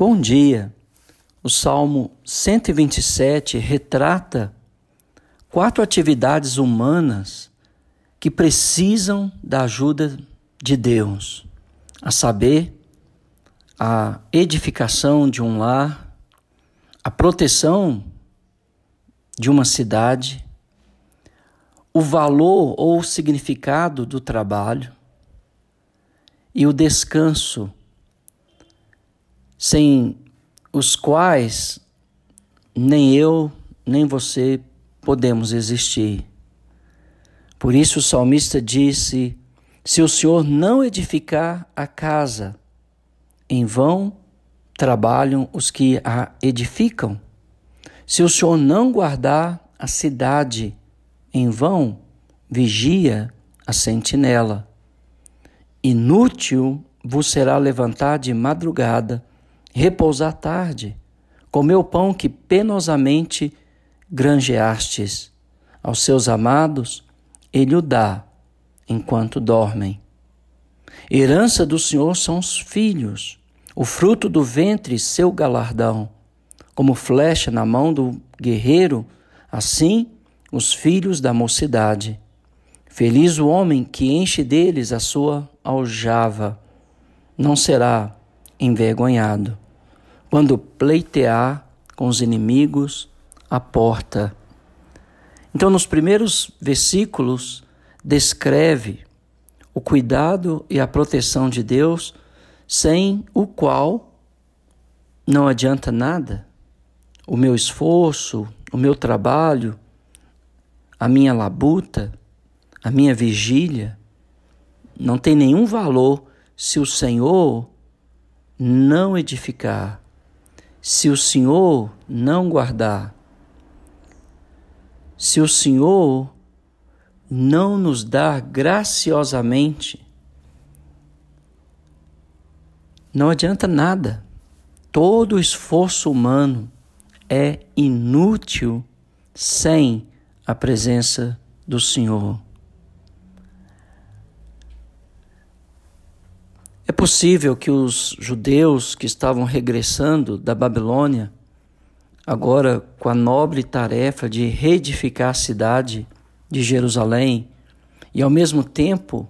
Bom dia. O Salmo 127 retrata quatro atividades humanas que precisam da ajuda de Deus, a saber, a edificação de um lar, a proteção de uma cidade, o valor ou significado do trabalho e o descanso sem os quais nem eu nem você podemos existir. Por isso o salmista disse: Se o Senhor não edificar a casa, em vão trabalham os que a edificam. Se o Senhor não guardar a cidade, em vão vigia a sentinela. Inútil vos será levantar de madrugada repousar tarde, comer o pão que penosamente granjeastes. Aos seus amados, ele o dá enquanto dormem. Herança do Senhor são os filhos, o fruto do ventre, seu galardão. Como flecha na mão do guerreiro, assim os filhos da mocidade. Feliz o homem que enche deles a sua aljava, não será envergonhado. Quando pleitear com os inimigos a porta. Então, nos primeiros versículos, descreve o cuidado e a proteção de Deus, sem o qual não adianta nada. O meu esforço, o meu trabalho, a minha labuta, a minha vigília, não tem nenhum valor se o Senhor não edificar, se o Senhor não guardar, se o Senhor não nos dar graciosamente, não adianta nada. Todo esforço humano é inútil sem a presença do Senhor. É possível que os judeus que estavam regressando da Babilônia, agora com a nobre tarefa de reedificar a cidade de Jerusalém, e ao mesmo tempo,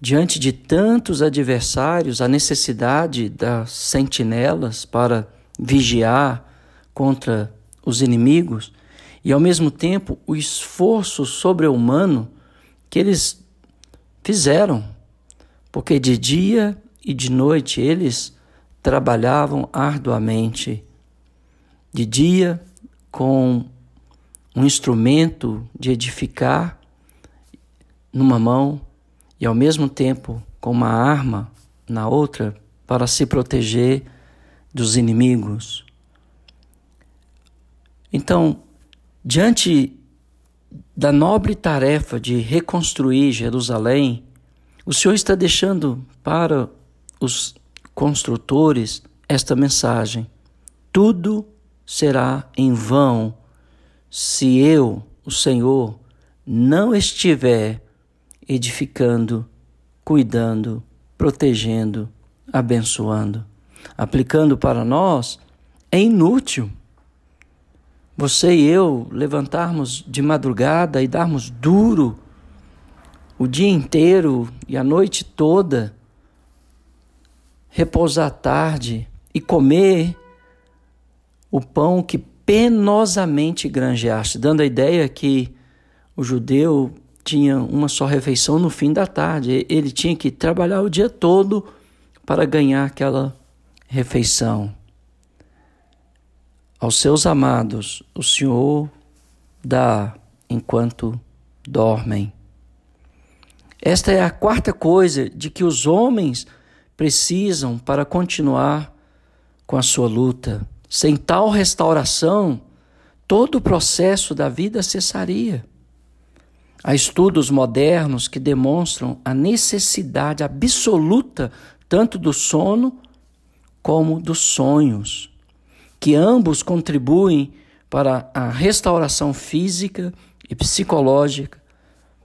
diante de tantos adversários, a necessidade das sentinelas para vigiar contra os inimigos, e ao mesmo tempo o esforço sobre-humano que eles fizeram porque de dia e de noite eles trabalhavam arduamente. De dia, com um instrumento de edificar numa mão e ao mesmo tempo com uma arma na outra para se proteger dos inimigos. Então, diante da nobre tarefa de reconstruir Jerusalém, o Senhor está deixando para os construtores esta mensagem: tudo será em vão se eu, o Senhor, não estiver edificando, cuidando, protegendo, abençoando. Aplicando para nós, é inútil você e eu levantarmos de madrugada e darmos duro o dia inteiro e a noite toda, repousar tarde e comer o pão que penosamente granjeaste, dando a ideia que o judeu tinha uma só refeição no fim da tarde, ele tinha que trabalhar o dia todo para ganhar aquela refeição. Aos seus amados, o Senhor dá enquanto dormem. Esta é a quarta coisa de que os homens precisam para continuar com a sua luta. Sem tal restauração, todo o processo da vida cessaria. Há estudos modernos que demonstram a necessidade absoluta tanto do sono como dos sonhos, que ambos contribuem para a restauração física e psicológica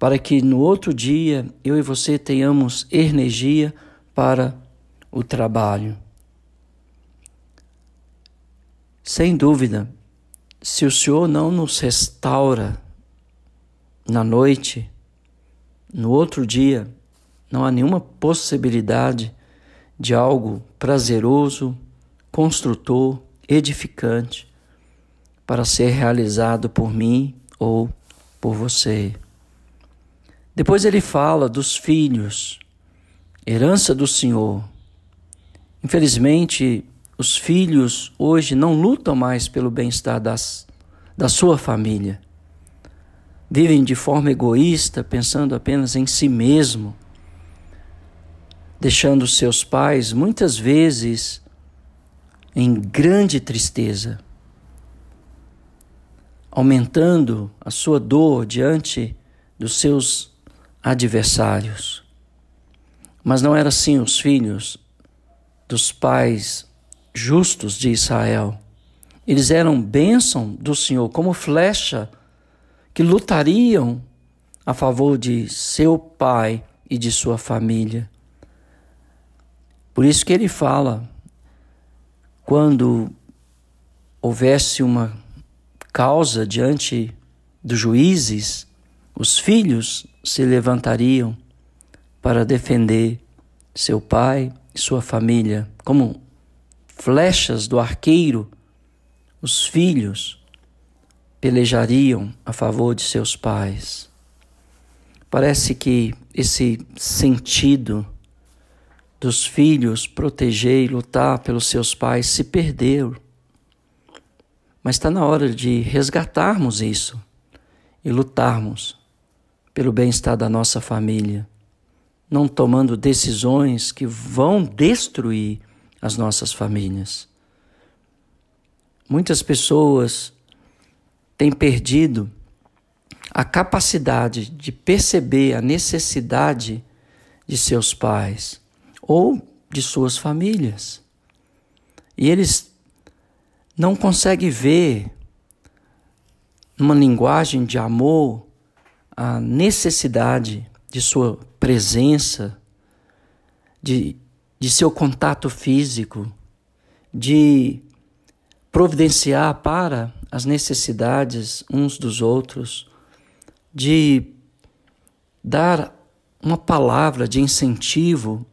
para que no outro dia eu e você tenhamos energia para o trabalho. Sem dúvida, se o Senhor não nos restaura na noite, no outro dia, não há nenhuma possibilidade de algo prazeroso, construtor, edificante para ser realizado por mim ou por você. Depois ele fala dos filhos, herança do Senhor. Infelizmente, os filhos hoje não lutam mais pelo bem-estar das, da sua família. Vivem de forma egoísta, pensando apenas em si mesmo, deixando seus pais muitas vezes em grande tristeza, aumentando a sua dor diante dos seus adversários. Mas não era assim os filhos dos pais justos de Israel. Eles eram bênção do Senhor, como flecha que lutariam a favor de seu pai e de sua família. Por isso que ele fala, quando houvesse uma causa diante dos juízes, os filhos se levantariam para defender seu pai e sua família, como flechas do arqueiro, os filhos pelejariam a favor de seus pais. Parece que esse sentido dos filhos proteger e lutar pelos seus pais se perdeu. Mas está na hora de resgatarmos isso e lutarmos pelo bem-estar da nossa família, não tomando decisões que vão destruir as nossas famílias. Muitas pessoas têm perdido a capacidade de perceber a necessidade de seus pais ou de suas famílias. E eles não conseguem ver, numa linguagem de amor, a necessidade de sua presença, de, de seu contato físico, de providenciar para as necessidades uns dos outros, de dar uma palavra de incentivo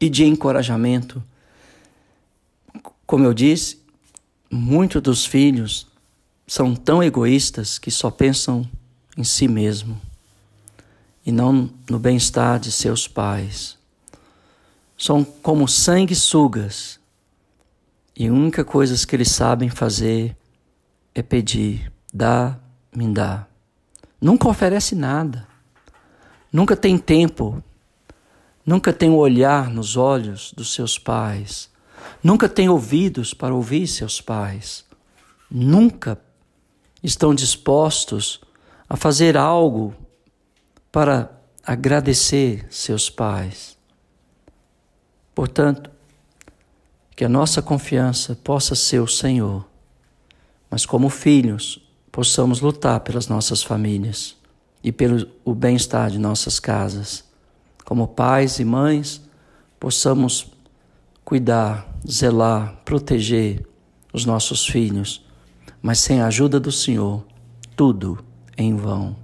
e de encorajamento. Como eu disse, muitos dos filhos são tão egoístas que só pensam em si mesmo e não no bem-estar de seus pais. São como sanguessugas e a única coisa que eles sabem fazer é pedir, dá, me dá. Nunca oferece nada. Nunca tem tempo. Nunca tem o olhar nos olhos dos seus pais. Nunca tem ouvidos para ouvir seus pais. Nunca estão dispostos a fazer algo para agradecer seus pais. Portanto, que a nossa confiança possa ser o Senhor, mas como filhos, possamos lutar pelas nossas famílias e pelo o bem-estar de nossas casas. Como pais e mães, possamos cuidar, zelar, proteger os nossos filhos, mas sem a ajuda do Senhor, tudo em vão.